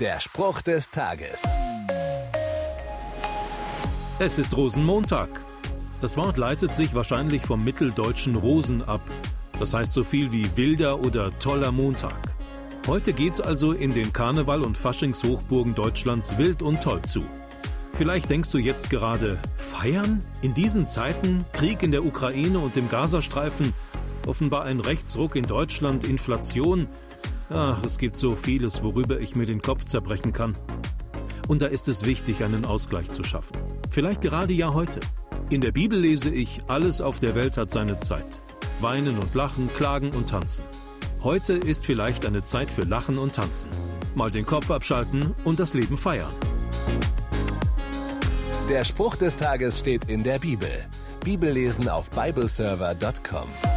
Der Spruch des Tages. Es ist Rosenmontag. Das Wort leitet sich wahrscheinlich vom mitteldeutschen Rosen ab. Das heißt so viel wie wilder oder toller Montag. Heute geht's also in den Karneval- und Faschingshochburgen Deutschlands wild und toll zu. Vielleicht denkst du jetzt gerade, feiern? In diesen Zeiten, Krieg in der Ukraine und im Gazastreifen, offenbar ein Rechtsruck in Deutschland, Inflation, Ach, es gibt so vieles, worüber ich mir den Kopf zerbrechen kann. Und da ist es wichtig, einen Ausgleich zu schaffen. Vielleicht gerade ja heute. In der Bibel lese ich, alles auf der Welt hat seine Zeit. Weinen und lachen, klagen und tanzen. Heute ist vielleicht eine Zeit für Lachen und Tanzen. Mal den Kopf abschalten und das Leben feiern. Der Spruch des Tages steht in der Bibel. Bibellesen auf bibleserver.com.